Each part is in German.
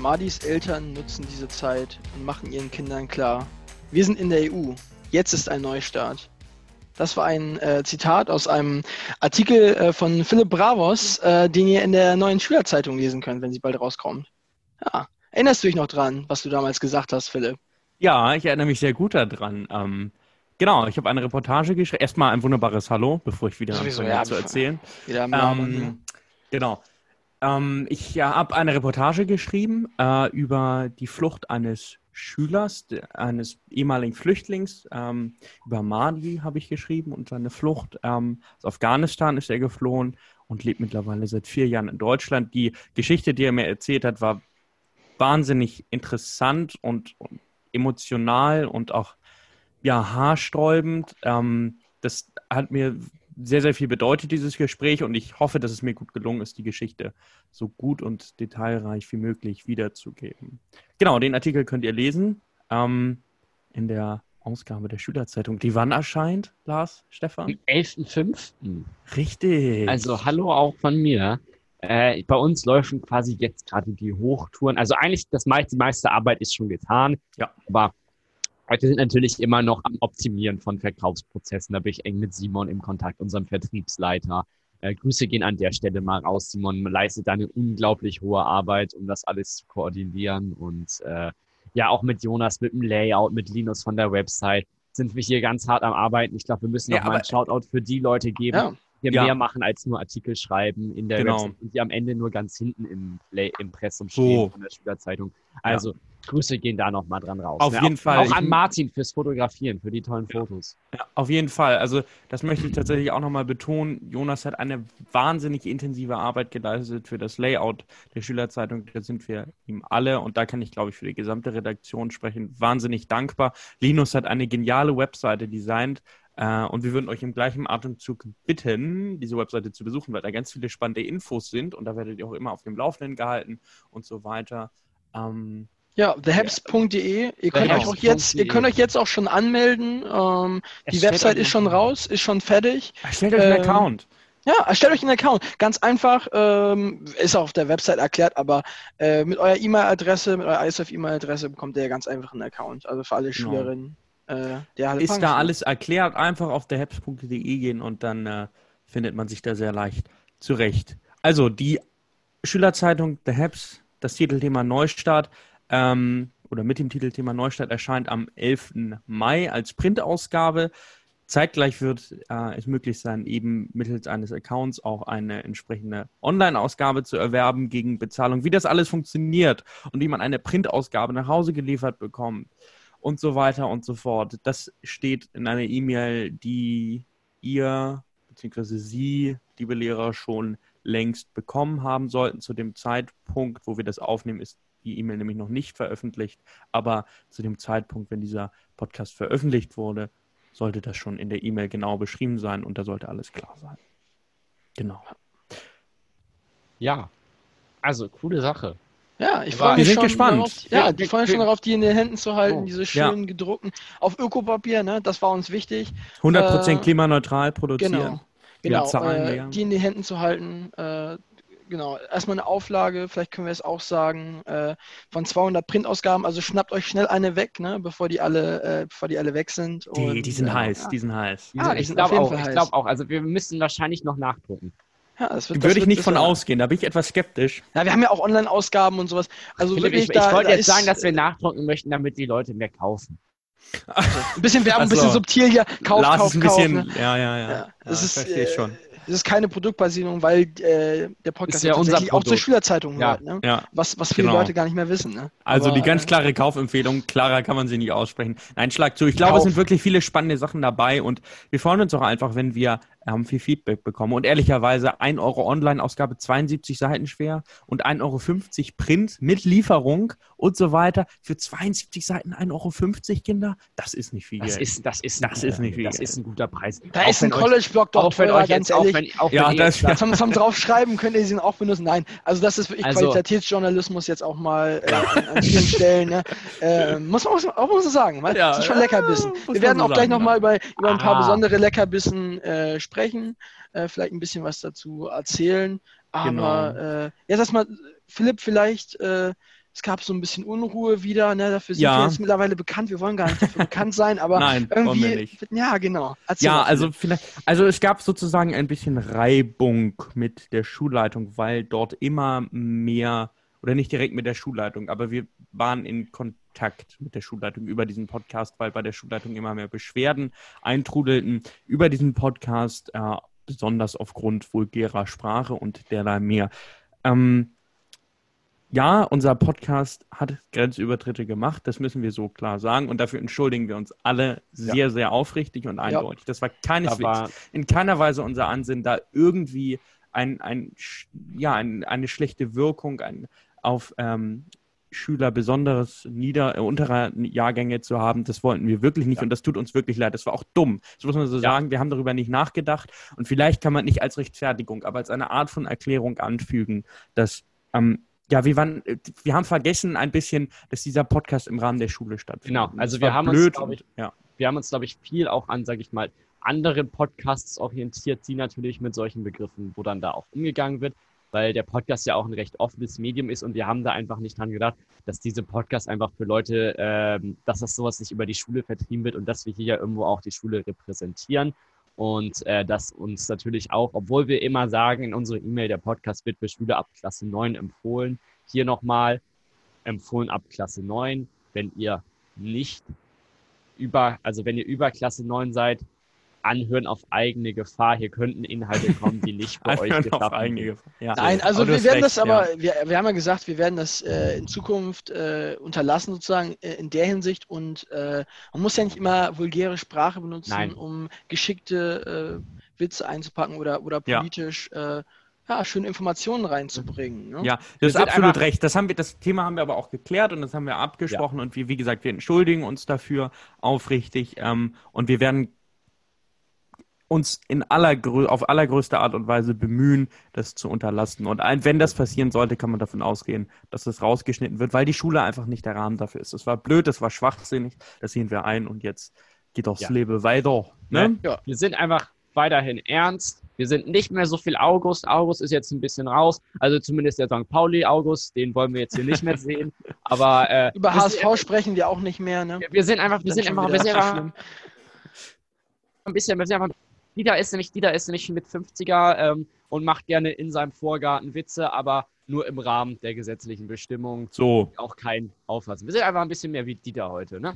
Mardis Eltern nutzen diese Zeit und machen ihren Kindern klar, wir sind in der EU, jetzt ist ein Neustart. Das war ein äh, Zitat aus einem Artikel äh, von Philipp Bravos, äh, den ihr in der neuen Schülerzeitung lesen könnt, wenn sie bald rauskommt. Ja, erinnerst du dich noch dran, was du damals gesagt hast, Philipp? Ja, ich erinnere mich sehr gut daran. Ähm, genau, ich habe eine Reportage geschrieben. Erstmal ein wunderbares Hallo, bevor ich wieder Sowieso, anfange ja, zu erzählen. Wieder Ähm, Genau. Ähm, ich ja, habe eine Reportage geschrieben äh, über die Flucht eines Schülers, eines ehemaligen Flüchtlings. Ähm, über Mahdi habe ich geschrieben und seine Flucht. Ähm, aus Afghanistan ist er geflohen und lebt mittlerweile seit vier Jahren in Deutschland. Die Geschichte, die er mir erzählt hat, war wahnsinnig interessant und, und emotional und auch ja, haarsträubend. Ähm, das hat mir sehr, sehr viel bedeutet, dieses Gespräch, und ich hoffe, dass es mir gut gelungen ist, die Geschichte so gut und detailreich wie möglich wiederzugeben. Genau, den Artikel könnt ihr lesen ähm, in der Ausgabe der Schülerzeitung. Die wann erscheint, Lars, Stefan? Am 11.05. Richtig. Also hallo auch von mir. Äh, bei uns laufen quasi jetzt gerade die Hochtouren. Also eigentlich das meiste, die meiste Arbeit ist schon getan. Ja. Aber wir sind natürlich immer noch am Optimieren von Verkaufsprozessen. Da bin ich eng mit Simon im Kontakt, unserem Vertriebsleiter. Äh, Grüße gehen an der Stelle mal raus. Simon leistet da eine unglaublich hohe Arbeit, um das alles zu koordinieren. Und äh, ja, auch mit Jonas, mit dem Layout, mit Linus von der Website sind wir hier ganz hart am Arbeiten. Ich glaube, wir müssen Ja, noch mal einen Shoutout für die Leute geben, Ja. Die Ja. mehr machen als nur Artikel schreiben in der Genau. Website und die am Ende nur ganz hinten im Play, im Pressum So. stehen von der Schülerzeitung. Also Grüße gehen da noch mal dran raus. Auf Ne? jeden auch, Fall. Auch an Martin fürs Fotografieren, für die tollen Fotos. Ja, auf jeden Fall. Also das möchte ich tatsächlich auch nochmal betonen. Jonas hat eine wahnsinnig intensive Arbeit geleistet für das Layout der Schülerzeitung. Da sind wir ihm alle und da kann ich, glaube ich, für die gesamte Redaktion sprechen, wahnsinnig dankbar. Linus hat eine geniale Webseite designt. Äh, und wir würden euch im gleichen Atemzug bitten, diese Webseite zu besuchen, weil da ganz viele spannende Infos sind und da werdet ihr auch immer auf dem Laufenden gehalten und so weiter. Ähm, Ja, thehabs.de. Ihr könnt euch auch jetzt, ihr könnt euch jetzt auch schon anmelden. Ähm, die Erstellt Website ist schon raus, ist schon fertig. stellt euch einen Ähm, Account. Ja, erstellt euch einen Account. Ganz einfach, ähm, ist auch auf der Website erklärt, aber äh, mit eurer E-Mail-Adresse, mit eurer ISF-E-Mail-Adresse bekommt ihr ganz einfach einen Account. Also für alle Genau. Schülerinnen. Äh, der ist da alles erklärt. Einfach auf der heps.de gehen und dann äh, findet man sich da sehr leicht zurecht. Also die Schülerzeitung der Heps, das Titelthema Neustart ähm, oder mit dem Titelthema Neustart erscheint am 11. Mai als Printausgabe. Zeitgleich wird äh, es möglich sein, eben mittels eines Accounts auch eine entsprechende Online-Ausgabe zu erwerben gegen Bezahlung. Wie das alles funktioniert und wie man eine Printausgabe nach Hause geliefert bekommt und so weiter und so fort. Das steht in einer E-Mail, die ihr bzw. Sie, liebe Lehrer, schon längst bekommen haben sollten. Zu dem Zeitpunkt, wo wir das aufnehmen, ist die E-Mail nämlich noch nicht veröffentlicht. Aber zu dem Zeitpunkt, wenn dieser Podcast veröffentlicht wurde, sollte das schon in der E-Mail genau beschrieben sein und da sollte alles klar sein. Genau. Ja. Also, coole Sache. Ja, ich freue wir mich sind schon gespannt. darauf. Ja, ich freue mich schon darauf, die in den Händen zu halten, Oh. diese Ja. schönen gedruckten. Auf Ökopapier, ne? Das war uns wichtig. 100% Äh, klimaneutral produzieren. Genau. Genau, zahlen äh, die in den Händen zu halten. Äh, genau, erstmal eine Auflage, vielleicht können wir es auch sagen, äh, von 200 Printausgaben. Also schnappt euch schnell eine weg, ne, bevor die alle, äh, bevor die alle weg sind. Die, Und, die sind äh, heiß, Ja, die sind heiß. Ja, Ja, die ich glaube auch. Ich glaube auch. Also, wir müssen wahrscheinlich noch nachdrucken. Ja, das wird, das Würde ich wird- nicht das von ausgehen, da bin ich etwas skeptisch. Ja, wir haben ja auch Online-Ausgaben und sowas. Also Philipp, wirklich, ich, da, ich wollte da jetzt ist sagen, dass wir nachdrucken möchten, damit die Leute mehr kaufen. ein bisschen Werbung, ein bisschen subtil hier. Kauf, Lars kauf, ist ein kauf. bisschen, Ne? ja, ja, ja. Ja, ja es ist, verstehe ich äh, schon. Es ist keine Produktbasierung, weil äh, der Podcast Ist ja unser tatsächlich auch zur Produkt. Schülerzeitung Ja. hört, ne? Ja. was, was viele Genau. Leute gar nicht mehr wissen. Ne? Also Aber, die ganz äh, klare Kaufempfehlung, klarer kann man sie nicht aussprechen. Nein, schlag zu. Ich glaube, es Kauf. sind wirklich viele spannende Sachen dabei und wir freuen uns auch einfach, wenn wir ähm, viel Feedback bekommen. Und ehrlicherweise 1 Euro Online-Ausgabe 72 Seiten schwer und 1,50 Euro Print mit Lieferung und so weiter. Für 72 Seiten 1,50 Euro, Kinder, das ist nicht viel Das Geld. ist, das ist, ein Das guter- ist nicht viel Das Geld. ist ein guter Preis. Da Auch ist ein College-Blog doch Auch wenn teurer, euch ganz jetzt, auch wenn, auch Ja, wenn das- jetzt sagt, Vom, vom draufschreiben könnt ihr sie auch benutzen. Nein, also das ist wirklich Also- Qualitätsjournalismus jetzt auch mal äh, an, vielen Stellen. Ne? Äh, muss man auch mal so sagen. Weil Ja, das ist schon ja, Leckerbissen. muss Wir man werden auch gleich nochmal ja. über, über ein paar Ah. besondere Leckerbissen äh, sprechen. Äh, vielleicht ein bisschen was dazu erzählen. Aber Genau. äh, jetzt erstmal, Philipp, vielleicht äh, Es gab so ein bisschen Unruhe wieder, ne? Dafür sind Ja. wir jetzt mittlerweile bekannt. Wir wollen gar nicht dafür bekannt sein, aber Nein, wollen irgendwie. wir nicht. Ja, genau. Erzähl Ja, also vielleicht, also es gab sozusagen ein bisschen Reibung mit der Schulleitung, weil dort immer mehr, oder nicht direkt mit der Schulleitung, aber wir waren in Kontakt mit der Schulleitung über diesen Podcast, weil bei der Schulleitung immer mehr Beschwerden eintrudelten über diesen Podcast, äh, besonders aufgrund vulgärer Sprache und derlei mehr. Ähm, ja, unser Podcast hat Grenzübertritte gemacht, das müssen wir so klar sagen und dafür entschuldigen wir uns alle sehr, sehr aufrichtig und eindeutig. Das war keineswegs Aber in keiner Weise unser Ansinnen, da irgendwie ein, ein, ja, ein, eine schlechte Wirkung ein, auf ähm, Schüler besonderes nieder, äh, unterer Jahrgänge zu haben. Das wollten wir wirklich nicht Ja. und das tut uns wirklich leid. Das war auch dumm. Das muss man so Ja. sagen. Wir haben darüber nicht nachgedacht und vielleicht kann man nicht als Rechtfertigung, aber als eine Art von Erklärung anfügen, dass ähm, ja, wir waren, äh, wir haben vergessen ein bisschen, dass dieser Podcast im Rahmen der Schule stattfindet. Genau, also wir haben uns, ich, ja. wir haben uns, glaube ich, viel auch an, sage ich mal, andere Podcasts orientiert, die natürlich mit solchen Begriffen, wo dann da auch umgegangen wird, weil der Podcast ja auch ein recht offenes Medium ist und wir haben da einfach nicht dran gedacht, dass diese Podcasts einfach für Leute, ähm, dass das sowas nicht über die Schule vertrieben wird und dass wir hier ja irgendwo auch die Schule repräsentieren und äh, dass uns natürlich auch, obwohl wir immer sagen in unserer E-Mail, der Podcast wird für Schüler ab Klasse 9 empfohlen, hier nochmal empfohlen ab Klasse 9, wenn ihr nicht über, also wenn ihr über Klasse 9 seid, anhören auf eigene Gefahr. Hier könnten Inhalte kommen, die nicht bei euch Anhören auf geschaffen eigene sind. Gefahr. Ja. Nein, also wir werden recht, das aber, ja. wir, wir haben ja gesagt, wir werden das äh, in Zukunft äh, unterlassen, sozusagen äh, in der Hinsicht. Und äh, man muss ja nicht immer vulgäre Sprache benutzen, Nein. um geschickte äh, Witze einzupacken oder, oder Ja. politisch äh, ja, schöne Informationen reinzubringen. Ne? Ja, das ist absolut einfach- recht. Das, haben wir, das Thema haben wir aber auch geklärt und das haben wir abgesprochen und wir, wie gesagt, wir entschuldigen uns dafür aufrichtig ähm, und wir werden uns in allergrö auf allergrößte Art und Weise bemühen, das zu unterlassen. Und ein, wenn das passieren sollte, kann man davon ausgehen, dass das rausgeschnitten wird, weil die Schule einfach nicht der Rahmen dafür ist. Das war blöd, das war schwachsinnig, das sehen wir ein und jetzt geht doch das Ja. Leben weiter. Ne? Ja. Wir sind einfach weiterhin ernst. Wir sind nicht mehr so viel August. August ist jetzt ein bisschen raus. Also zumindest der St. Pauli August, den wollen wir jetzt hier nicht mehr sehen. Aber äh, Über wir HSV sind- sprechen wir auch nicht mehr. Ne? wir sind einfach, wir sind einfach, wir sind einfach ein bisschen, wir sind einfach, Dieter ist nämlich, Dieter ist nämlich mit 50er ähm, und macht gerne in seinem Vorgarten Witze, aber nur im Rahmen der gesetzlichen Bestimmungen. So, Auch kein Auflassen. Wir sind einfach ein bisschen mehr wie Dieter heute, ne?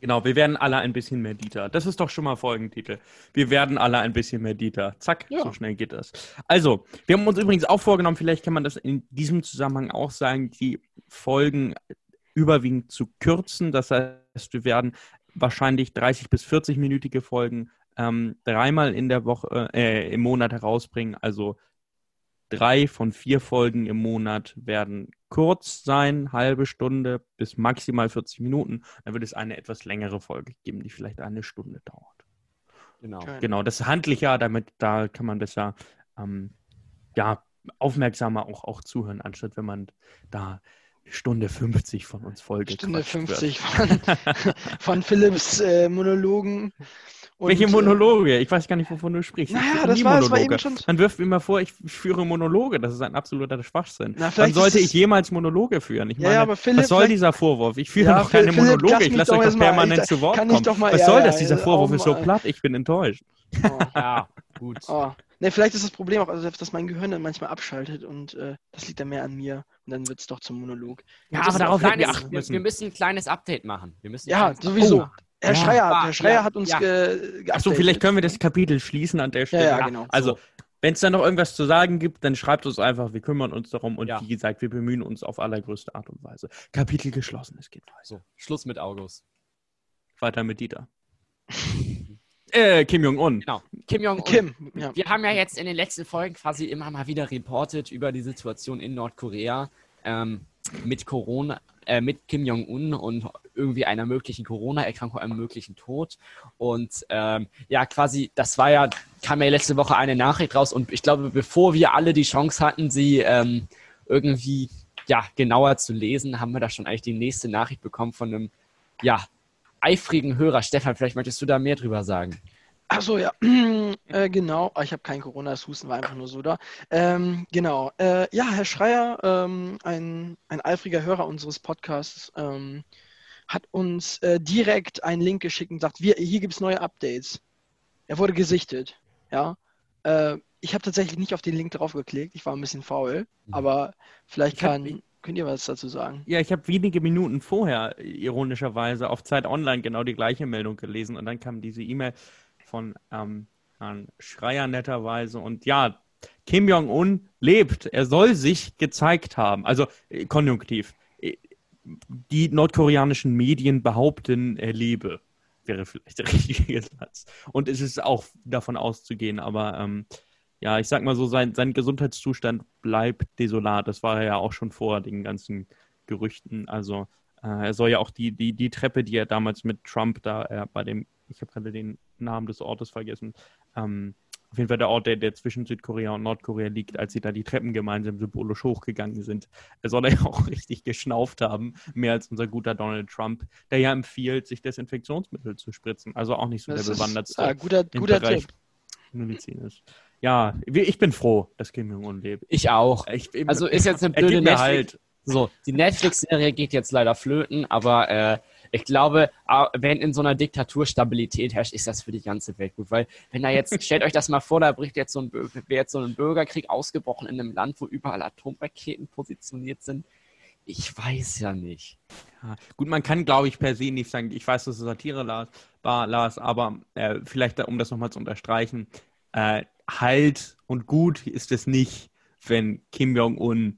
genau, wir werden alle ein bisschen mehr Dieter. Das ist doch schon mal Folgentitel. Wir werden alle ein bisschen mehr Dieter. Zack, Ja. so schnell geht das. Also, wir haben uns übrigens auch vorgenommen, vielleicht kann man das in diesem Zusammenhang auch sagen, die Folgen überwiegend zu kürzen. Das heißt, wir werden wahrscheinlich 30 bis 40 minütige Folgen ähm, dreimal in der Woche, äh, im Monat herausbringen. Also drei von vier Folgen im Monat werden kurz sein, halbe Stunde bis maximal 40 Minuten. Dann wird es eine etwas längere Folge geben, die vielleicht eine Stunde dauert. Genau. Okay. Genau, das ist handlicher, damit da kann man besser ähm, ja, aufmerksamer auch, auch zuhören, anstatt wenn man da Stunde 50 von uns Folge Stunde quatscht 50 von, von Philips äh, Monologen. Und, Welche äh, Monologe? Ich weiß gar nicht, wovon du sprichst. Ich Naja, das nie war, das war Monologe. eben schon. Man wirft mir immer vor, ich führe Monologe. Das ist ein absoluter Schwachsinn. Na, Wann sollte ich jemals Monologe führen? Ich Ja, meine, ja, aber Philipp, was soll dieser Vorwurf? Ich führe Ja, doch keine Philipp, lass Monologe. mich Ich lasse euch doch mal- permanent ich- zu Wort kann ich kommen. doch mal- was ja, soll das? Dieser ja, Vorwurf auch ist so mal- platt. Ich bin enttäuscht. Oh. Ja, gut. Oh. Ne, vielleicht ist das Problem auch, also, dass mein Gehirn dann manchmal abschaltet und äh, das liegt dann mehr an mir. Und dann wird es doch zum Monolog. Ja, aber darauf ein hätten wir kleines- achten wir, müssen. wir müssen ein kleines Update machen. Wir müssen Ja, kleines sowieso. Oh. Herr Ja. Schreier, Ah, Herr Schreier ja, hat uns ja. ge Achso, vielleicht können wir das Kapitel schließen an der Stelle. ja, genau. Also, So. wenn es da noch irgendwas zu sagen gibt, dann schreibt uns einfach. Wir kümmern uns darum. Und Ja. wie gesagt, wir bemühen uns auf allergrößte Art und Weise. Kapitel geschlossen. Es geht weiter. So, Schluss mit August. Weiter mit Dieter. äh, Kim Jong-un. Genau. Kim Jong-un. Kim, ja. Wir haben ja jetzt in den letzten Folgen quasi immer mal wieder reportet über die Situation in Nordkorea ähm, mit Corona, äh, mit Kim Jong-un und irgendwie einer möglichen Corona-Erkrankung, einem möglichen Tod. Und ähm, ja, quasi, das war ja, kam ja letzte Woche eine Nachricht raus und ich glaube, bevor wir alle die Chance hatten, sie ähm, irgendwie ja, genauer zu lesen, haben wir da schon eigentlich die nächste Nachricht bekommen von einem ja, eifrigen Hörer. Stefan, vielleicht möchtest du da mehr drüber sagen. Achso, ja, äh, genau. Ich habe kein Corona, das Husten war einfach nur so da. Ähm, genau. Äh, ja, Herr Schreier, ähm, ein, ein eifriger Hörer unseres Podcasts, ähm, hat uns äh, direkt einen Link geschickt und sagt, wir, hier gibt es neue Updates. Er wurde gesichtet. Ja. Äh, ich habe tatsächlich nicht auf den Link draufgeklickt. Ich war ein bisschen faul, mhm. aber vielleicht kann, hab, könnt ihr was dazu sagen. Ja, ich habe wenige Minuten vorher ironischerweise auf Zeit Online genau die gleiche Meldung gelesen und dann kam diese E-Mail von ähm, Herrn Schreier netterweise. Und ja, Kim Jong-un lebt. Er soll sich gezeigt haben. Also äh, konjunktiv. Die nordkoreanischen Medien behaupten, er lebe. Wäre vielleicht der richtige Satz. Und es ist auch davon auszugehen, aber ähm, ja, ich sag mal so, sein, sein Gesundheitszustand bleibt desolat. Das war er ja auch schon vor den ganzen Gerüchten. Also äh, er soll ja auch die, die, die Treppe, die er damals mit Trump da äh, bei dem, ich habe gerade den Namen des Ortes vergessen. Ähm, auf jeden Fall der Ort, der, der zwischen Südkorea und Nordkorea liegt, als sie da die Treppen gemeinsam symbolisch hochgegangen sind. Er soll ja auch richtig geschnauft haben, mehr als unser guter Donald Trump, der ja empfiehlt, sich Desinfektionsmittel zu spritzen. Also auch nicht so das der bewanderte äh, guter, guter Bereich Tipp. Medizin ist. Ja, ich bin froh, dass Kim Jong-un lebt. Ich auch. Ich, also ist jetzt eine blöde Netflix. Halt. So, die Netflix-Serie geht jetzt leider flöten, aber äh, ich glaube, wenn in so einer Diktatur Stabilität herrscht, ist das für die ganze Welt gut. Weil, wenn da jetzt, stellt euch das mal vor, da bricht jetzt so ein, wäre jetzt so ein Bürgerkrieg ausgebrochen in einem Land, wo überall Atomraketen positioniert sind. Ich weiß ja nicht. Ja, gut, man kann, glaube ich, per se nicht sagen, ich weiß, dass es Satire war, Lars, aber äh, vielleicht, um das nochmal zu unterstreichen, äh, halt und gut ist es nicht, wenn Kim Jong-un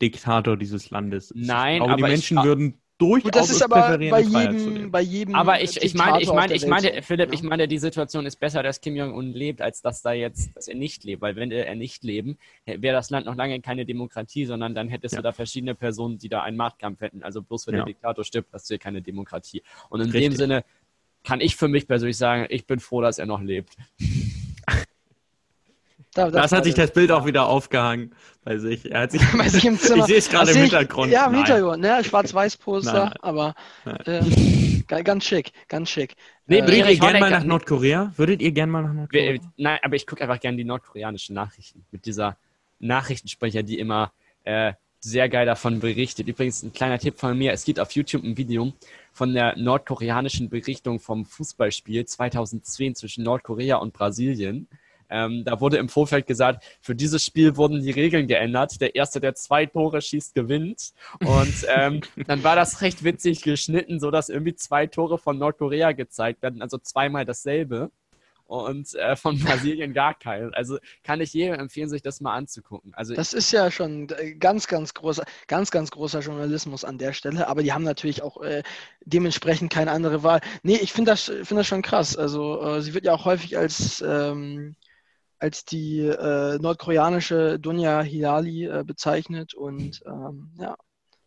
Diktator dieses Landes ist. Nein, aber die Menschen würden durchaus Gut, das ist aber bei jedem, bei jedem. Aber ich, ich meine, ich meine, ich meine, Philipp, ja. ich meine, die Situation ist besser, dass Kim Jong-un lebt, als dass da jetzt, dass er nicht lebt. Weil wenn er nicht leben, wäre das Land noch lange keine Demokratie, sondern dann hättest ja. du da verschiedene Personen, die da einen Machtkampf hätten. Also bloß wenn ja. der Diktator stirbt, hast du hier keine Demokratie. Und in Richtig. dem Sinne kann ich für mich persönlich sagen, ich bin froh, dass er noch lebt. Da, das, das hat sich das Bild auch wieder aufgehangen bei sich. Er hat sich, bei sich im Zimmer. Ich sehe es gerade im Hintergrund. Ja, im Hintergrund, ne? Schwarz-Weiß-Poster, aber äh, ganz schick, ganz schick. Nee, äh, würdet ihr gerne mal nach Nordkorea? Würdet ihr gerne mal nach Nordkorea? Nein, aber ich gucke einfach gerne die nordkoreanischen Nachrichten mit dieser Nachrichtensprecher, die immer äh, sehr geil davon berichtet. Übrigens ein kleiner Tipp von mir, es gibt auf YouTube ein Video von der nordkoreanischen Berichtung vom Fußballspiel 2010 zwischen Nordkorea und Brasilien. Ähm, da wurde im Vorfeld gesagt, für dieses Spiel wurden die Regeln geändert. Der Erste, der zwei Tore schießt, gewinnt. Und ähm, dann war das recht witzig geschnitten, sodass irgendwie zwei Tore von Nordkorea gezeigt werden, also zweimal dasselbe und äh, von Brasilien gar keinen. Also kann ich jedem empfehlen, sich das mal anzugucken. Also das ist ja schon ganz, ganz großer, ganz, ganz großer Journalismus an der Stelle, aber die haben natürlich auch äh, dementsprechend keine andere Wahl. Nee, ich finde das, find das schon krass. Also äh, sie wird ja auch häufig als ähm, als die äh, nordkoreanische Dunja Hilali äh, bezeichnet. Und ähm, ja,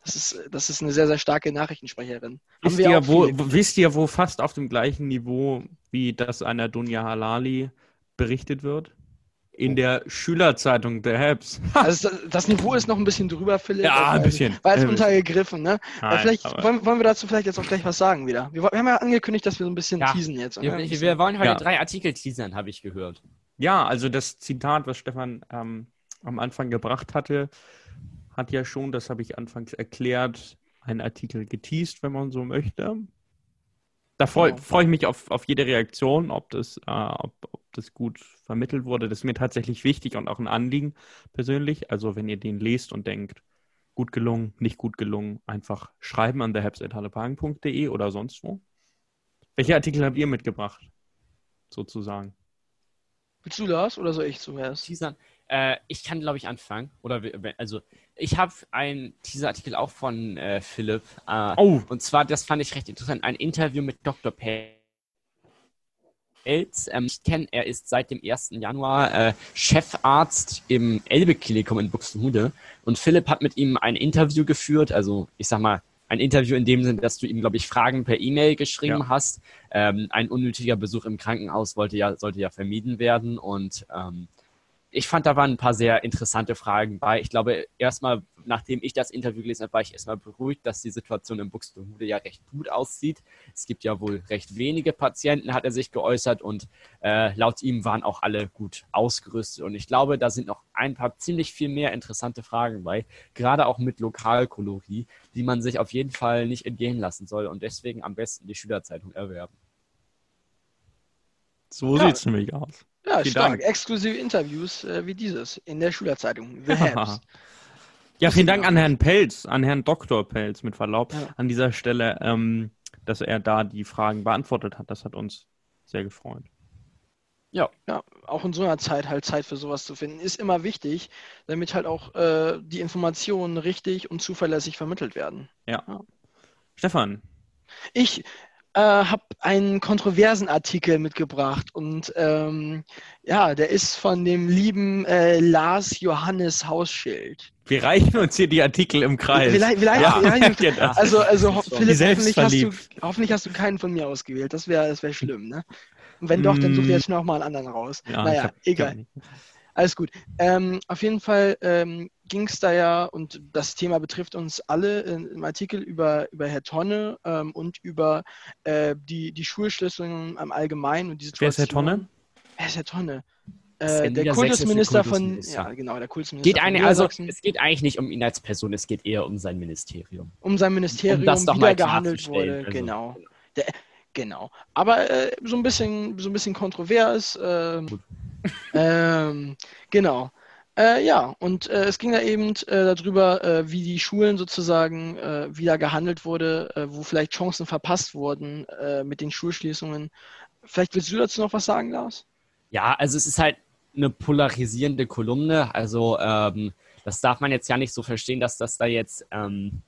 das ist, das ist eine sehr, sehr starke Nachrichtensprecherin. Wisst ihr, wo, wisst ihr, wo fast auf dem gleichen Niveau wie das einer Dunja Halali berichtet wird? In oh. der Schülerzeitung der Habs. Also das, das, Niveau ist noch ein bisschen drüber, Philipp. Ja, ein bisschen. War jetzt untergegriffen, ne? Nein, vielleicht wollen, wollen, wir dazu vielleicht jetzt auch gleich was sagen wieder. Wir, wir haben ja angekündigt, dass wir so ein bisschen ja. teasen jetzt. Wir, wir, wollen heute ja. drei Artikel teasern, habe ich gehört. Ja, also das Zitat, was Stefan ähm, am Anfang gebracht hatte, hat ja schon, das habe ich anfangs erklärt, einen Artikel geteased, wenn man so möchte. Da freue ja. freu ich mich auf, auf jede Reaktion, ob das, äh, ob, ob das gut vermittelt wurde. Das ist mir tatsächlich wichtig und auch ein Anliegen persönlich. Also wenn ihr den lest und denkt, gut gelungen, nicht gut gelungen, einfach schreiben an thehabs.hallepagen.de oder sonst wo. Welche Artikel habt ihr mitgebracht? Sozusagen. Willst du das oder soll ich zuerst? Teasern. Äh, ich kann, glaube ich, anfangen. Oder also ich habe einen Teaserartikel auch von äh, Philipp. Äh, oh. Und zwar, das fand ich recht interessant, ein Interview mit Dr. Pelz. Ähm, ich kenne, er ist seit dem 1. Januar äh, Chefarzt im Elbe-Klinikum in Buxtehude. Und Philipp hat mit ihm ein Interview geführt, also ich sag mal, ein Interview in dem Sinne, dass du ihm, glaube ich, Fragen per E-Mail geschrieben ja. hast. Ähm, ein unnötiger Besuch im Krankenhaus wollte ja, sollte ja vermieden werden und ähm, ich fand, da waren ein paar sehr interessante Fragen bei. Ich glaube, erstmal, nachdem ich das Interview gelesen habe, war ich erstmal beruhigt, dass die Situation in Buxtehude ja recht gut aussieht. Es gibt ja wohl recht wenige Patienten, hat er sich geäußert und äh, laut ihm waren auch alle gut ausgerüstet. Und ich glaube, da sind noch ein paar ziemlich viel mehr interessante Fragen bei, gerade auch mit Lokalkolorie, die man sich auf jeden Fall nicht entgehen lassen soll und deswegen am besten die Schülerzeitung erwerben. So ja. sieht es nämlich aus. Ja, vielen stark. Dank. Exklusive Interviews äh, wie dieses in der Schülerzeitung. The Habs. ja, vielen Dank an Herrn Pelz, an Herrn Dr. Pelz mit Verlaub ja. an dieser Stelle, ähm, dass er da die Fragen beantwortet hat. Das hat uns sehr gefreut. Ja. ja, auch in so einer Zeit halt Zeit für sowas zu finden, ist immer wichtig, damit halt auch äh, die Informationen richtig und zuverlässig vermittelt werden. Ja. ja. Stefan. Ich, äh, habe einen kontroversen Artikel mitgebracht und ähm, ja, der ist von dem lieben äh, Lars Johannes Hausschild. Wir reichen uns hier die Artikel im Kreis. Vielleicht, vielleicht, ja. ja, also, also Philipp, hoffentlich hast, du, hoffentlich hast du keinen von mir ausgewählt. Das wäre das wär schlimm, ne? Und wenn doch, dann such dir jetzt noch mal einen anderen raus. Ja, naja, egal. Alles gut. Ähm, auf jeden Fall ähm, ging es da ja, und das Thema betrifft uns alle im Artikel über, über Herr Tonne ähm, und über äh, die, die Schulschließungen am Allgemeinen und die Situation. Wer ist Herr Tonne? Wer ist Herr Tonne? Äh, der Kultusminister von, ja genau, der Kultusminister geht eine, also Es geht eigentlich nicht um ihn als Person, es geht eher um sein Ministerium. Um sein Ministerium, um das wie da gehandelt wurde, also, genau. Der, genau. Aber äh, so ein bisschen, so ein bisschen kontrovers. Äh, ähm, genau. Äh, ja, und äh, es ging da eben äh, darüber, äh, wie die Schulen sozusagen äh, wieder gehandelt wurde, äh, wo vielleicht Chancen verpasst wurden mit den Schulschließungen. Vielleicht willst du dazu noch was sagen, Lars? Ja, also es ist halt eine polarisierende Kolumne. Also ähm, das darf man jetzt ja nicht so verstehen, dass das da jetzt, ähm,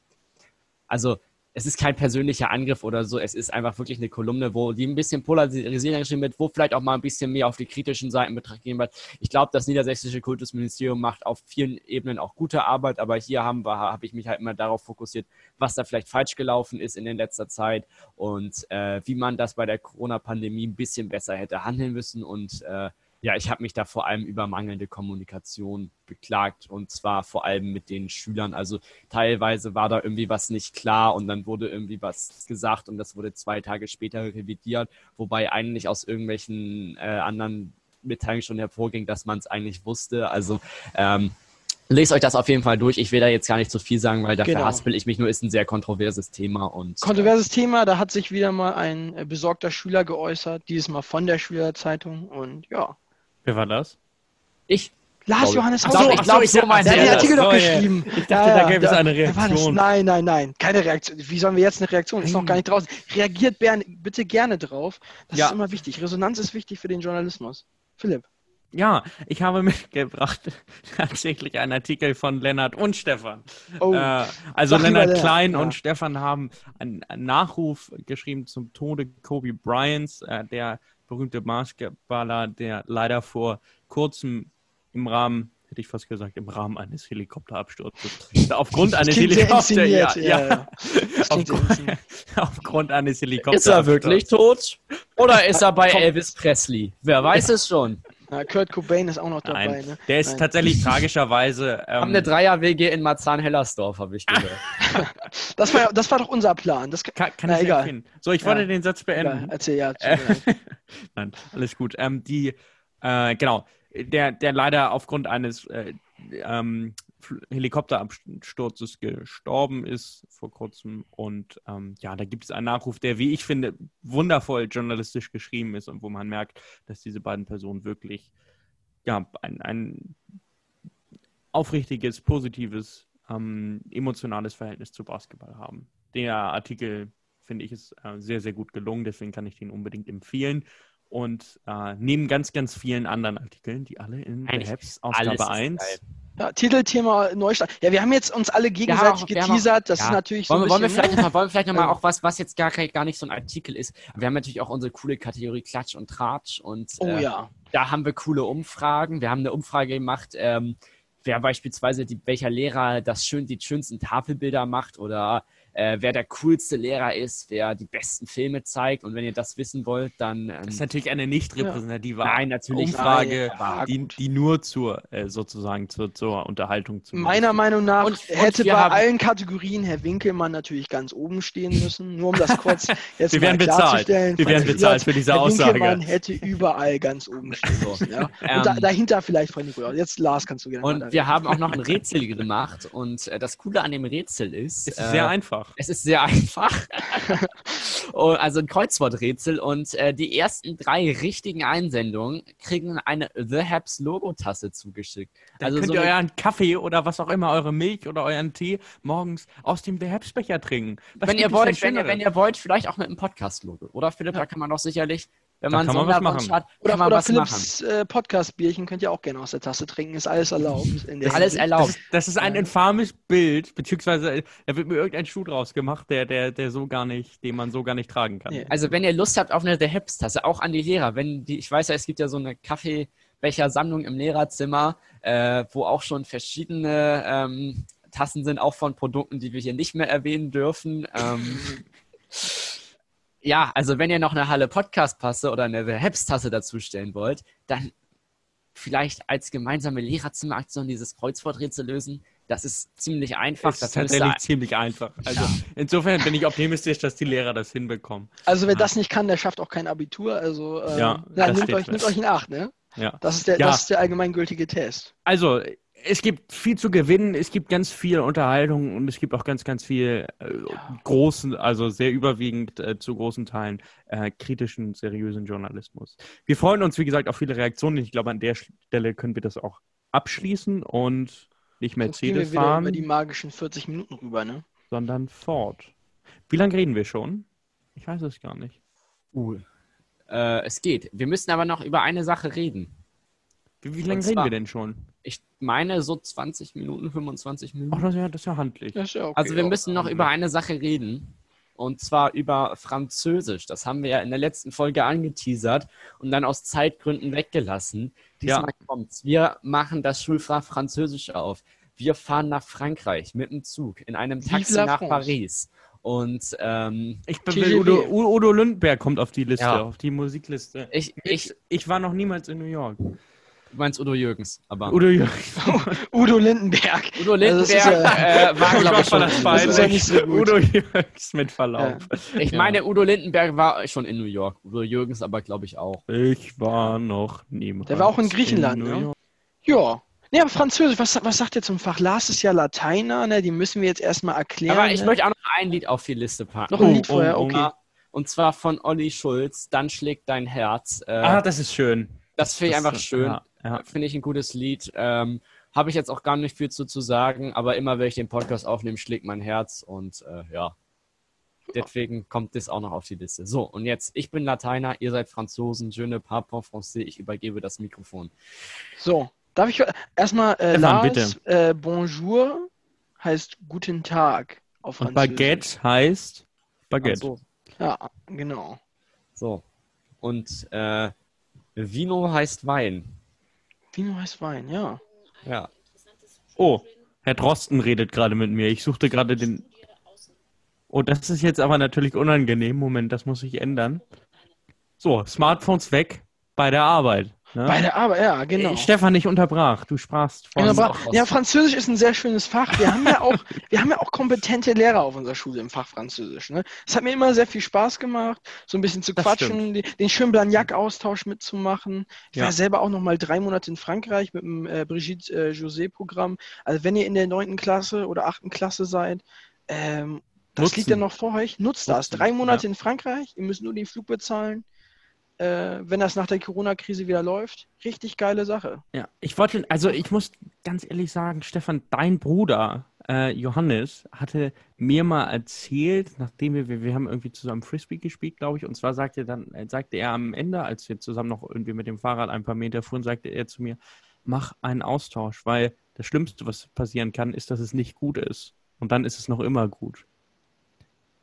also es ist kein persönlicher Angriff oder so, es ist einfach wirklich eine Kolumne, wo die ein bisschen polarisiert geschrieben wird, wo vielleicht auch mal ein bisschen mehr auf die kritischen Seiten betrachtet wird. Ich glaube, das niedersächsische Kultusministerium macht auf vielen Ebenen auch gute Arbeit, aber hier haben wir, habe ich mich halt immer darauf fokussiert, was da vielleicht falsch gelaufen ist in der letzter Zeit und äh, wie man das bei der Corona-Pandemie ein bisschen besser hätte handeln müssen und äh, ja, ich habe mich da vor allem über mangelnde Kommunikation beklagt und zwar vor allem mit den Schülern. Also teilweise war da irgendwie was nicht klar und dann wurde irgendwie was gesagt und das wurde zwei Tage später revidiert, wobei eigentlich aus irgendwelchen äh, anderen Mitteilungen schon hervorging, dass man es eigentlich wusste. Also ähm, Lest euch das auf jeden Fall durch. Ich will da jetzt gar nicht so viel sagen, weil da genau. verhaspel ich mich nur, ist ein sehr kontroverses Thema. Und, kontroverses äh, Thema, da hat sich wieder mal ein äh, besorgter Schüler geäußert, dieses Mal von der Schülerzeitung und ja. Wer war das? Ich. Lars Johannes Hauser. So, ich glaube, ich so mein Der hat den Artikel doch geschrieben. Ich dachte, da gäbe es eine Reaktion. Nein, nein, nein. Keine Reaktion. Wie sollen wir jetzt eine Reaktion? Ist noch gar nicht draußen. Reagiert bitte gerne drauf. Das ja. ist immer wichtig. Resonanz ist wichtig für den Journalismus. Philipp. Ja, ich habe mitgebracht tatsächlich einen Artikel von Lennart und Stefan. Oh, äh, also Lennart Klein ja. und Stefan haben einen, einen, Nachruf geschrieben zum Tode Kobe Bryants, äh, der berühmte Basketballer, der leider vor kurzem im Rahmen, hätte ich fast gesagt, im Rahmen eines Helikopterabsturzes, aufgrund eines Helikopters, ja, ja, ja. aufgrund, aufgrund, eines Helikopters. Ist er wirklich tot? Oder ist er bei Elvis Presley? Wer weiß es schon. Na, Kurt Cobain ist auch noch dabei. Nein, ne? Der ist Nein. tatsächlich tragischerweise. Ähm, haben eine Dreier-WG in Marzahn-Hellersdorf, habe ich gehört. das, war, das war doch unser Plan. Das kann, kann na, ich egal. Finden. So, ich wollte ja. den Satz beenden. Ja, erzähl, ja. Nein, alles gut. Ähm, die, äh, genau, der, der leider aufgrund eines äh, ähm, Helikopterabsturzes gestorben ist vor kurzem. Und ähm, ja, da gibt es einen Nachruf, der, wie ich finde, wundervoll journalistisch geschrieben ist und wo man merkt, dass diese beiden Personen wirklich ja, ein, ein aufrichtiges, positives, ähm, emotionales Verhältnis zu Basketball haben. Der Artikel, finde ich, ist äh, sehr, sehr gut gelungen, deswegen kann ich den unbedingt empfehlen. Und äh, neben ganz, ganz vielen anderen Artikeln, die alle in der Heps Ausgabe 1 ja, Titelthema Neustart. Ja, wir haben jetzt uns alle gegenseitig auch, geteasert. Auch, das ja. ist natürlich so wollen, ein wollen wir vielleicht wollen wir vielleicht nochmal auch was, was jetzt gar, gar nicht so ein Artikel ist. Wir haben natürlich auch unsere coole Kategorie Klatsch und Tratsch und oh, äh, ja. da haben wir coole Umfragen. Wir haben eine Umfrage gemacht. Ähm, wer beispielsweise die, welcher Lehrer das schön, die schönsten Tafelbilder macht oder äh, wer der coolste Lehrer ist, wer die besten Filme zeigt. Und wenn ihr das wissen wollt, dann. Ähm, Das ist natürlich eine nicht repräsentative Nein, natürlich Umfrage, Nein, die, die nur zur, äh, sozusagen zur, zur Unterhaltung zu Meiner Meinung nach Und- und hätte wir bei haben- allen Kategorien Herr Winkelmann natürlich ganz oben stehen müssen. Nur um das kurz jetzt Wir mal werden bezahlt. klarzustellen. Wir werden bezahlt für diese Herr Aussage. Winkelmann hätte überall ganz oben stehen müssen. Ja? Ähm, Und da, dahinter vielleicht Frau Nikolaus. Jetzt Lars, kannst du gerne Und wir haben auch noch ein Rätsel gemacht. Und äh, das Coole an dem Rätsel ist. Es ist äh, sehr einfach. Es ist sehr einfach. Also ein Kreuzworträtsel. Und äh, die ersten drei richtigen Einsendungen kriegen eine The Haps Logo-Tasse zugeschickt. Dann also könnt so ihr euren Kaffee oder was auch immer, eure Milch oder euren Tee morgens aus dem Behelfsbecher trinken. Was wenn ihr wollt, wenn ihr, wenn ihr wollt, vielleicht auch mit einem Podcast-Logo. Oder Philipp, da kann man doch sicherlich, wenn Da man kann man was Sonderwunsch machen. hat, Oder, kann man oder was machen. Philipps äh, Podcast-Bierchen könnt ihr auch gerne aus der Tasse trinken. Ist alles erlaubt. In der Alles erlaubt. Das, das ist ein infames Bild, beziehungsweise da wird mir irgendein Schuh draus gemacht, der, der, der so gar nicht, den man so gar nicht tragen kann. Nee. Also wenn ihr Lust habt auf eine The Haps Tasse, auch an die Lehrer, wenn die, ich weiß ja, es gibt ja so eine Kaffeebechersammlung im Lehrerzimmer, äh, wo auch schon verschiedene ähm, Tassen sind, auch von Produkten, die wir hier nicht mehr erwähnen dürfen. Ähm, ja, also wenn ihr noch eine Halle Podcast-Tasse oder eine The Haps Tasse dazustellen wollt, dann vielleicht als gemeinsame Lehrerzimmeraktion dieses Kreuzworträtsel lösen. Das ist ziemlich einfach. Das ist tatsächlich ziemlich einfach. Also insofern bin ich optimistisch, dass die Lehrer das hinbekommen. Also wer Ja. das nicht kann, der schafft auch kein Abitur. Also äh, Ja, na, das nehmt, euch, nehmt euch in Acht, ne? Ja. Das ist der, Ja. das ist der allgemeingültige Test. Also, es gibt viel zu gewinnen, es gibt ganz viel Unterhaltung und es gibt auch ganz, ganz viel äh, großen, also sehr überwiegend äh, zu großen Teilen äh, kritischen, seriösen Journalismus. Wir freuen uns, wie gesagt, auf viele Reaktionen. Ich glaube, an der Stelle können wir das auch abschließen und nicht Mercedes wir wieder über die fahren, magischen 40 Minuten rüber, ne? sondern Ford. Wie lange reden wir schon? Ich weiß es gar nicht. Uh, äh, es geht. Wir müssen aber noch über eine Sache reden. Wie, wie lange reden wir denn schon? Ich meine so 20 Minuten, 25 Minuten. Ach, das ist ja, das ist ja handlich. Das ist ja okay. also wir auch. müssen noch über eine Sache reden. Und zwar über Französisch. Das haben wir ja in der letzten Folge angeteasert und dann aus Zeitgründen weggelassen. Diesmal kommt's. Wir machen das Schulfach Französisch auf. Wir fahren nach Frankreich mit dem Zug in einem Taxi nach France. Paris. Und ähm, Ich bin. Udo, Udo Udo Lindberg kommt auf die Liste, Ja. auf die Musikliste. ich, ich, Ich war noch niemals in New York. Du meinst Udo Jürgens, aber Udo Jürgens. Udo Lindenberg. Udo Also das ist Lindenberg äh, war, glaube ich, schon. das in ja Bein. so. Udo Jürgens mit Verlaub. Ich Ja. meine, Udo Lindenberg war schon in New York. Udo Jürgens aber, glaube ich, auch. Ich war noch niemals. Der war auch in Griechenland, New ne? Ja. Nee, aber Französisch, was, was sagt ihr zum Fach? Lars ist ja Lateiner, ne? Die müssen wir jetzt erstmal erklären. aber ich ne? möchte auch noch ein Lied auf die Liste packen. Noch ein Oh, Lied vorher, oh, oh. okay. Und zwar von Olli Schulz, Dann schlägt dein Herz. Äh, Ah, das ist schön. das finde ich das- einfach schön. ja, ja. Finde ich ein gutes Lied. Ähm, Habe ich jetzt auch gar nicht viel zu, zu sagen, aber immer wenn ich den Podcast aufnehme, schlägt mein Herz und äh, ja. Deswegen kommt das auch noch auf die Liste. So, und jetzt, ich bin Lateiner, ihr seid Franzosen, je ne parle pas français, ich übergebe das Mikrofon. So, darf ich erstmal äh, Stefan, Lars, äh, Bonjour heißt Guten Tag auf Und Französisch. Baguette heißt Baguette. So, Ja, genau. so. Und äh, Vino heißt Wein. Vino heißt Wein, ja. Ja. Oh, Herr Drosten redet gerade mit mir. Ich suchte gerade den. Oh, das ist jetzt aber natürlich unangenehm. Moment, das muss ich ändern. So, Smartphones weg bei der Arbeit. Ne? Bei der Arbeit, ja, genau. Äh, Stefan nicht unterbrach. Du sprachst von. Genau, auch was. ja, Französisch ist ein sehr schönes Fach. Wir haben ja auch, wir haben ja auch kompetente Lehrer auf unserer Schule im Fach Französisch. Ne? Es hat mir immer sehr viel Spaß gemacht, so ein bisschen zu Das quatschen, den, den schönen Blagnac-Austausch mitzumachen. Ich Ja. war selber auch noch mal drei Monate in Frankreich mit dem äh, Brigitte äh, José-Programm. Also wenn ihr in der neunten Klasse oder achten Klasse seid, ähm, das Nutzen. liegt ja noch vor euch. Nutzt das. Nutzen, Drei Monate in Frankreich, ihr müsst nur den Flug bezahlen. Äh, wenn das nach der Corona-Krise wieder läuft, richtig geile Sache. Ja, ich wollte, also ich muss ganz ehrlich sagen, Stefan, dein Bruder äh, Johannes hatte mir mal erzählt, nachdem wir, wir, haben irgendwie zusammen Frisbee gespielt, glaube ich, und zwar sagte dann, äh, sagte er am Ende, als wir zusammen noch irgendwie mit dem Fahrrad ein paar Meter fuhren, sagte er zu mir, mach einen Austausch, weil das Schlimmste, was passieren kann, ist, dass es nicht gut ist. Und dann ist es noch immer gut.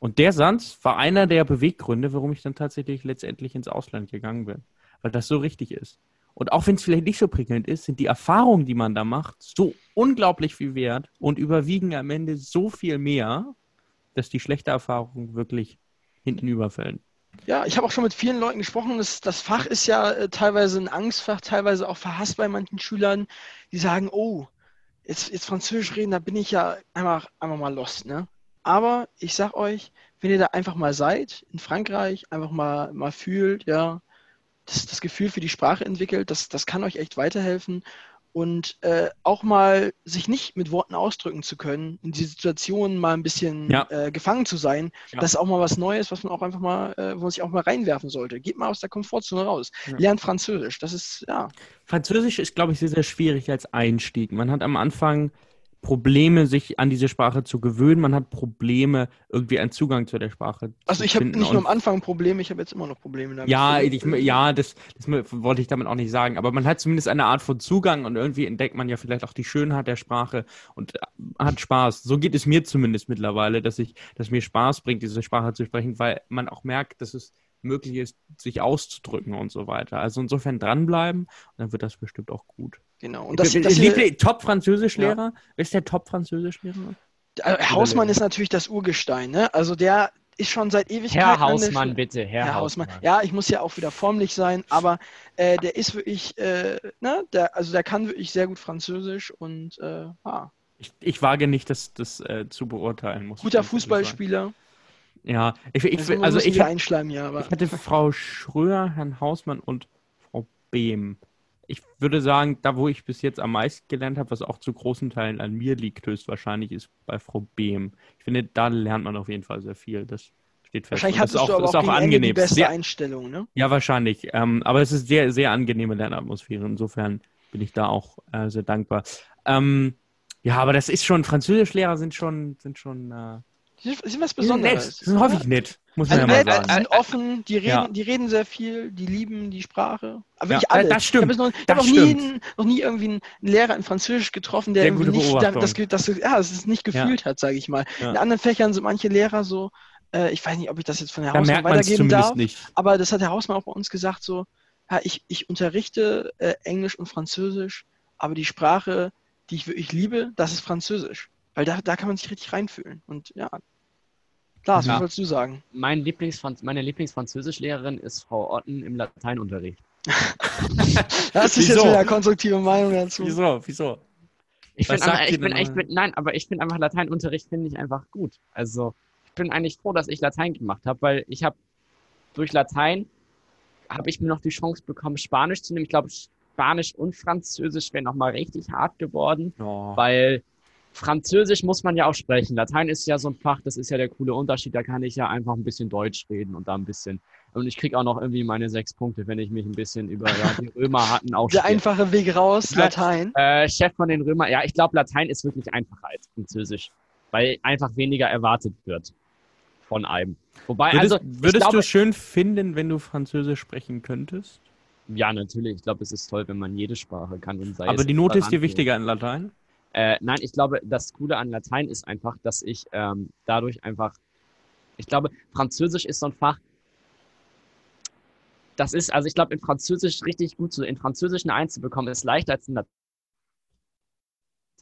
Und der Satz war einer der Beweggründe, warum ich dann tatsächlich letztendlich ins Ausland gegangen bin. Weil das so richtig ist. Und auch wenn es vielleicht nicht so prickelnd ist, sind die Erfahrungen, die man da macht, so unglaublich viel wert und überwiegen am Ende so viel mehr, dass die schlechte Erfahrung wirklich hinten überfällt. Ja, ich habe auch schon mit vielen Leuten gesprochen. Das, das Fach ist ja äh, teilweise ein Angstfach, teilweise auch verhasst bei manchen Schülern, die sagen, oh, jetzt, jetzt Französisch reden, da bin ich ja einfach, einfach mal lost, ne? Aber ich sag euch, wenn ihr da einfach mal seid, in Frankreich, einfach mal, mal fühlt, ja, das, das Gefühl für die Sprache entwickelt, das, das kann euch echt weiterhelfen. Und äh, auch mal sich nicht mit Worten ausdrücken zu können, in die Situation mal ein bisschen Ja. äh, gefangen zu sein, Ja. das ist auch mal was Neues, was man auch einfach mal, äh, wo man sich auch mal reinwerfen sollte. Geht mal aus der Komfortzone raus. Ja. Lernt Französisch. Das ist, ja, Französisch ist, glaube ich, sehr, sehr schwierig als Einstieg. Man hat am Anfang Probleme, sich an diese Sprache zu gewöhnen. Man hat Probleme, irgendwie einen Zugang zu der Sprache also zu ich habe nicht nur am Anfang Probleme, ich habe jetzt immer noch Probleme damit. Ja, ich, ja, das, das wollte ich damit auch nicht sagen. Aber man hat zumindest eine Art von Zugang und irgendwie entdeckt man ja vielleicht auch die Schönheit der Sprache und äh, hat Spaß. So geht es mir zumindest mittlerweile, dass ich, dass mir Spaß bringt, diese Sprache zu sprechen, weil man auch merkt, dass es möglich ist, sich auszudrücken und so weiter. Also insofern dranbleiben und dann wird das bestimmt auch gut. Genau. Und das, das, Top-Französischlehrer? Wer ist der Top-Französischlehrer? äh, Hausmann ist natürlich das Urgestein, ne? Also der ist schon seit Ewigkeiten. Herr Hausmann, Schule- bitte, Herr, Herr Hausmann. Hausmann. Ja, ich muss ja auch wieder formlich sein, aber äh, der ist wirklich, äh, ne, der, also der kann wirklich sehr gut Französisch und äh, ah, Ich, ich wage nicht, das, das äh, zu beurteilen. Muss guter Fußballspieler. Ja, ich, ich, Also, also ich, einschleimen, ja, aber Ich hatte Frau Schröer, Herrn Hausmann und Frau Behm. Ich würde sagen, da wo ich bis jetzt am meisten gelernt habe, was auch zu großen Teilen an mir liegt, höchstwahrscheinlich ist bei Frau Behm. Ich finde, da lernt man auf jeden Fall sehr viel. Das steht fest. wahrscheinlich das hattest ist auch, du aber ist auch, auch Ende die angenehm. beste Sehr, Einstellung, ne? ja, wahrscheinlich. Ähm, aber es ist sehr, sehr angenehme Lernatmosphäre. Insofern bin ich da auch äh, sehr dankbar. Ähm, ja, aber das ist schon, Französischlehrer sind schon, sind schon, äh, Die sind, was die sind nett. Besonderes. Die sind häufig nett, muss man Also, ja nett, mal die sagen. sind offen, die reden, Ja. die reden sehr viel, die lieben die Sprache. Aber Ja, wirklich alle. das stimmt. Ich habe noch, ich hab noch, nie, einen- noch nie irgendwie einen Lehrer in Französisch getroffen, der irgendwie nicht das, das, das, ja, das ist nicht gefühlt hat, sage ich mal. Ja. In anderen Fächern sind manche Lehrer so, äh, ich weiß nicht, ob ich das jetzt von der Da Hausmann weitergeben darf, nicht. aber das hat der Hausmann auch bei uns gesagt, so, ja, ich, ich unterrichte äh, Englisch und Französisch, aber die Sprache, die ich wirklich liebe, das ist Französisch. Weil da, da kann man sich richtig reinfühlen. Und ja, Lars, Ja. was wolltest du sagen? Mein Lieblingsfranz meine Lieblingsfranzösischlehrerin ist Frau Otten im Lateinunterricht. Das ist Wieso? jetzt wieder eine konstruktive Meinung dazu. Wieso? Wieso? Ich sagt einfach, ich bin echt mit, nein, aber ich finde einfach Lateinunterricht finde ich einfach gut. Also ich bin eigentlich froh, dass ich Latein gemacht habe, weil ich habe durch Latein habe ich mir noch die Chance bekommen, Spanisch zu nehmen. Ich glaube, Spanisch und Französisch wäre noch mal richtig hart geworden, Oh. weil Französisch muss man ja auch sprechen. Latein ist ja so ein Fach, das ist ja der coole Unterschied. Da kann ich ja einfach ein bisschen Deutsch reden und da ein bisschen. Und ich kriege auch noch irgendwie meine sechs Punkte, wenn ich mich ein bisschen über ja, die Römer hatten auch. Der einfache Weg raus, Ja. Latein. Äh, Chef von den Römern. Ja, ich glaube, Latein ist wirklich einfacher als Französisch, weil einfach weniger erwartet wird von einem. Wobei, Würdest, also, würdest glaube, du es schön finden, wenn du Französisch sprechen könntest? ja, natürlich. Ich glaube, es ist toll, wenn man jede Sprache kann und sei Aber es die Note ist dir wichtiger in Latein? Äh, nein, ich glaube, das Coole an Latein ist einfach, dass ich ähm, dadurch einfach, ich glaube, Französisch ist so ein Fach, das ist, also ich glaube, in Französisch richtig gut zu, in Französisch eine Eins zu bekommen, ist leichter als in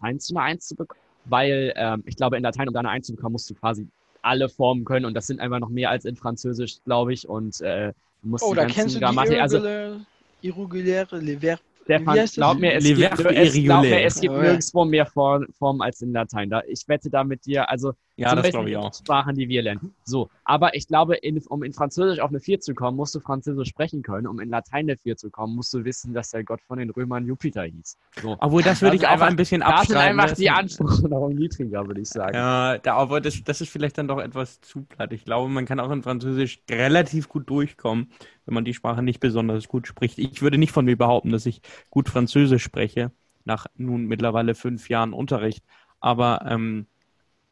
Latein zu einer Eins zu bekommen, weil ähm, ich glaube, in Latein, um da eine Eins zu bekommen, musst du quasi alle Formen können und das sind einfach noch mehr als in Französisch, glaube ich, und äh, du musst Oh, die da ganzen kennst du die Grammatik, also irreguläre, irreguläre Le Verbe. Stefan, glaub mir, es gibt, es, glaub mir, es gibt Oh, nirgendwo mehr Form, Formen als in Latein. Da, ich wette da mit dir, also Ja, das glaube ich auch. Sprachen, die wir lernen. So, aber ich glaube, in, um in Französisch auf eine 4 zu kommen, musst du Französisch sprechen können. Um in Latein eine 4 zu kommen, musst du wissen, dass der Gott von den Römern Jupiter hieß. So. Obwohl, das würde Das ich auch einfach- ein bisschen Da sind abschreiben. einfach Das die ist- Anforderungen niedriger, würde ich sagen. Ja, da, aber das, das ist vielleicht dann doch etwas zu platt. Ich glaube, man kann auch in Französisch relativ gut durchkommen, wenn man die Sprache nicht besonders gut spricht. Ich würde nicht von mir behaupten, dass ich gut Französisch spreche, nach nun mittlerweile fünf Jahren Unterricht. Aber ähm,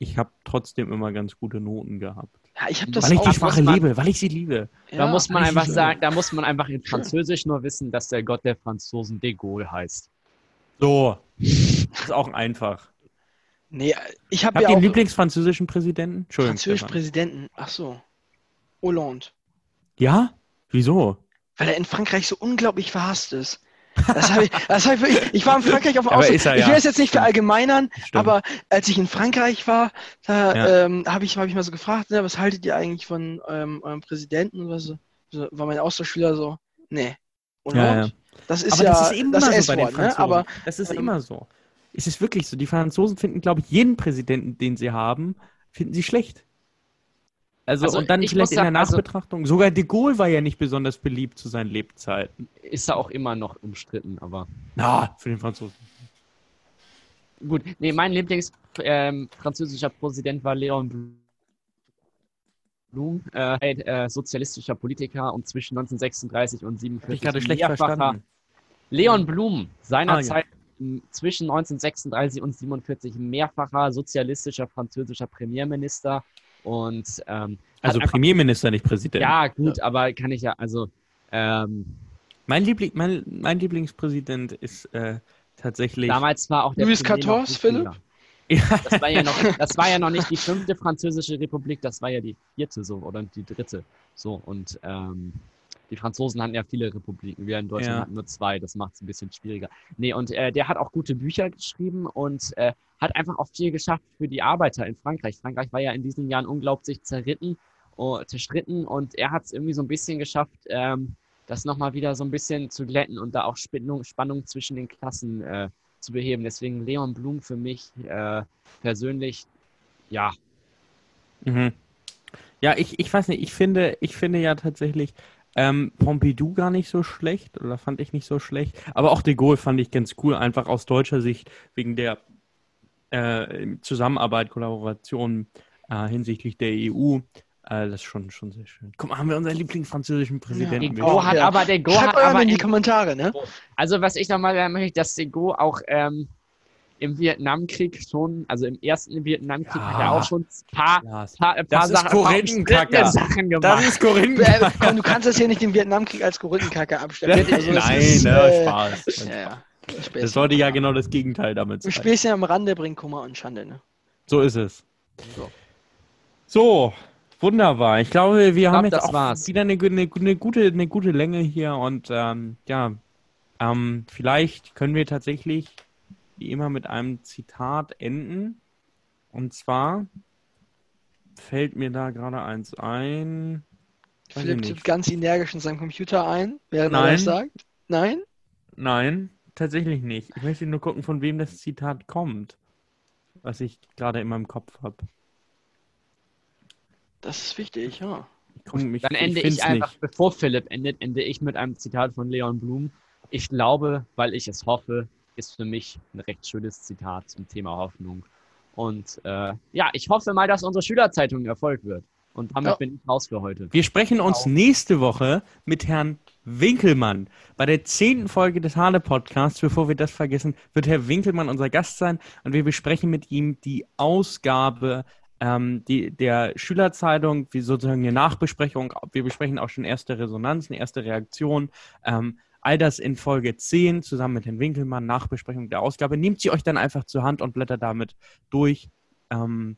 ich habe trotzdem immer ganz gute Noten gehabt. Ja, ich habe das Weil ich auch. die Sprache man- liebe, weil ich sie liebe. Da ja, muss man einfach sagen, da muss man einfach in Französisch nur wissen, dass der Gott der Franzosen de Gaulle heißt. So, das ist auch einfach. Nee, ich habe Habt ja einen Lieblingsfranzösischen Präsidenten? Entschuldigung. französisch Stefan. Präsidenten. Ach so. Hollande. Ja? Wieso? Weil er in Frankreich so unglaublich verhasst ist. Das hab ich, das hab ich, ich war in Frankreich auf dem Ausflug. Ich will es jetzt nicht verallgemeinern, Stimmt. aber als ich in Frankreich war, da Ja. ähm, habe ich, hab ich mal so gefragt, ne, was haltet ihr eigentlich von ähm, eurem Präsidenten? Und was so, war mein Austauschschüler so, nee. Und Ja, ja. Das ist aber ja das ist immer das so bei den ne? Franzosen. Aber das ist ähm, immer so. Es ist wirklich so. Die Franzosen finden, glaube ich, jeden Präsidenten, den sie haben, finden sie schlecht. Also, Also und dann ich vielleicht in der sagen, also- Nachbetrachtung. Sogar de Gaulle war ja nicht besonders beliebt zu seinen Lebzeiten. Ist er auch immer noch umstritten, aber. Na, für den Franzosen. Gut, nee, mein Lieblings ähm, französischer Präsident war Leon Blum, äh, äh, sozialistischer Politiker und zwischen 1936 und Hab ich 47 gerade schlecht verstanden. Leon Blum, seinerzeit Ah, m, zwischen 1936 und 47 mehrfacher sozialistischer französischer Premierminister und ähm, Also einfach, Premierminister, nicht Präsident. ja gut, aber kann ich ja also ähm, Mein, Liebling, mein, mein Lieblingspräsident ist äh, tatsächlich. damals war auch der Louis XIV, Philipp? Ja, Das war, ja noch, das war ja noch nicht die fünfte französische Republik, das war ja die vierte so oder die dritte. So und ähm, die Franzosen hatten ja viele Republiken, wir in Deutschland Ja. hatten nur zwei, das macht es ein bisschen schwieriger. Nee, und äh, der hat auch gute Bücher geschrieben und äh, hat einfach auch viel geschafft für die Arbeiter in Frankreich. Frankreich war ja in diesen Jahren unglaublich zerritten, oh, zerstritten und er hat es irgendwie so ein bisschen geschafft, ähm, das nochmal wieder so ein bisschen zu glätten und da auch Spannung, Spannung zwischen den Klassen äh, zu beheben. Deswegen Leon Blum für mich äh, persönlich, ja, Mhm. Ja, ich, ich weiß nicht, ich finde, ich finde ja tatsächlich ähm, Pompidou gar nicht so schlecht, oder fand ich nicht so schlecht. Aber auch de Gaulle fand ich ganz cool, einfach aus deutscher Sicht, wegen der äh, Zusammenarbeit, Kollaboration äh, hinsichtlich der EU. Äh, das ist schon, schon sehr schön. Guck mal, haben wir unseren Lieblingsfranzösischen Präsidenten. De Gaulle hat ja. aber, der Gaulle schreibt hat aber, in die Kommentare, ne? also was ich nochmal sagen möchte, dass de Gaulle auch ähm, im Vietnamkrieg schon, also im ersten Vietnamkrieg Ja. hat er auch schon ein paar, Lars. paar, ein paar Das ist Sachen, ein paar Sachen gemacht. Das ist Korinth. Äh, komm, du kannst das hier nicht den Vietnamkrieg als Korinthenkacker abstellen. Also, das Nein, ist, ne, äh, Spaß. Ja, ja. Späßchen. Das sollte ja genau das Gegenteil damit Ein sein. Späßchen am Rande bringt Kummer und Schande, ne? So ist es. So. So, wunderbar. Ich glaube, wir haben glaub, jetzt das auch war's. wieder eine, eine, eine, gute, eine gute Länge hier und ähm, ja, ähm, vielleicht können wir tatsächlich wie immer mit einem Zitat enden. Und zwar fällt mir da gerade eins ein. Weiß ich Philipp nicht. tippt ganz energisch in seinem Computer ein, während er Nein. das sagt. Nein? Nein, tatsächlich nicht. Ich möchte nur gucken, von wem das Zitat kommt, was ich gerade in meinem Kopf habe. Das ist wichtig, ja. Dann ende ich, einfach, bevor Philipp endet, ende ich mit einem Zitat von Leon Blum. Ich glaube, weil ich es hoffe, ist für mich ein recht schönes Zitat zum Thema Hoffnung. Und äh, ja, ich hoffe mal, dass unsere Schülerzeitung ein Erfolg wird. Und damit Ja. bin ich raus für heute. Wir sprechen uns nächste Woche mit Herrn Winkelmann. Bei der zehnten Folge des Hale Podcasts, bevor wir das vergessen, wird Herr Winkelmann unser Gast sein und wir besprechen mit ihm die Ausgabe ähm, die, der Schülerzeitung, wie sozusagen eine Nachbesprechung. Wir besprechen auch schon erste Resonanzen, erste Reaktionen. Ähm, all das in Folge 10 zusammen mit Herrn Winkelmann, Nachbesprechung der Ausgabe. Nehmt sie euch dann einfach zur Hand und blättert damit durch. Ähm,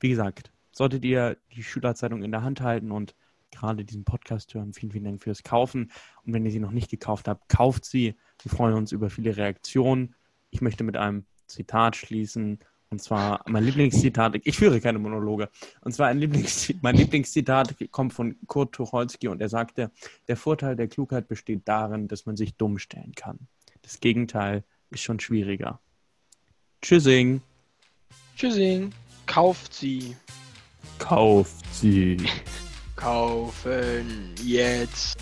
wie gesagt, solltet ihr die Schülerzeitung in der Hand halten und gerade diesen Podcast hören, vielen, vielen Dank fürs Kaufen. Und wenn ihr sie noch nicht gekauft habt, kauft sie. Wir freuen uns über viele Reaktionen. Ich möchte mit einem Zitat schließen. Und zwar mein Lieblingszitat. Ich führe keine Monologe. Und zwar ein Lieblings mein Lieblingszitat kommt von Kurt Tucholsky und er sagte, der Vorteil der Klugheit besteht darin, dass man sich dumm stellen kann. Das Gegenteil ist schon schwieriger. Tschüssing. Tschüssing. Kauft sie. Kauft sie. Kaufen. Jetzt.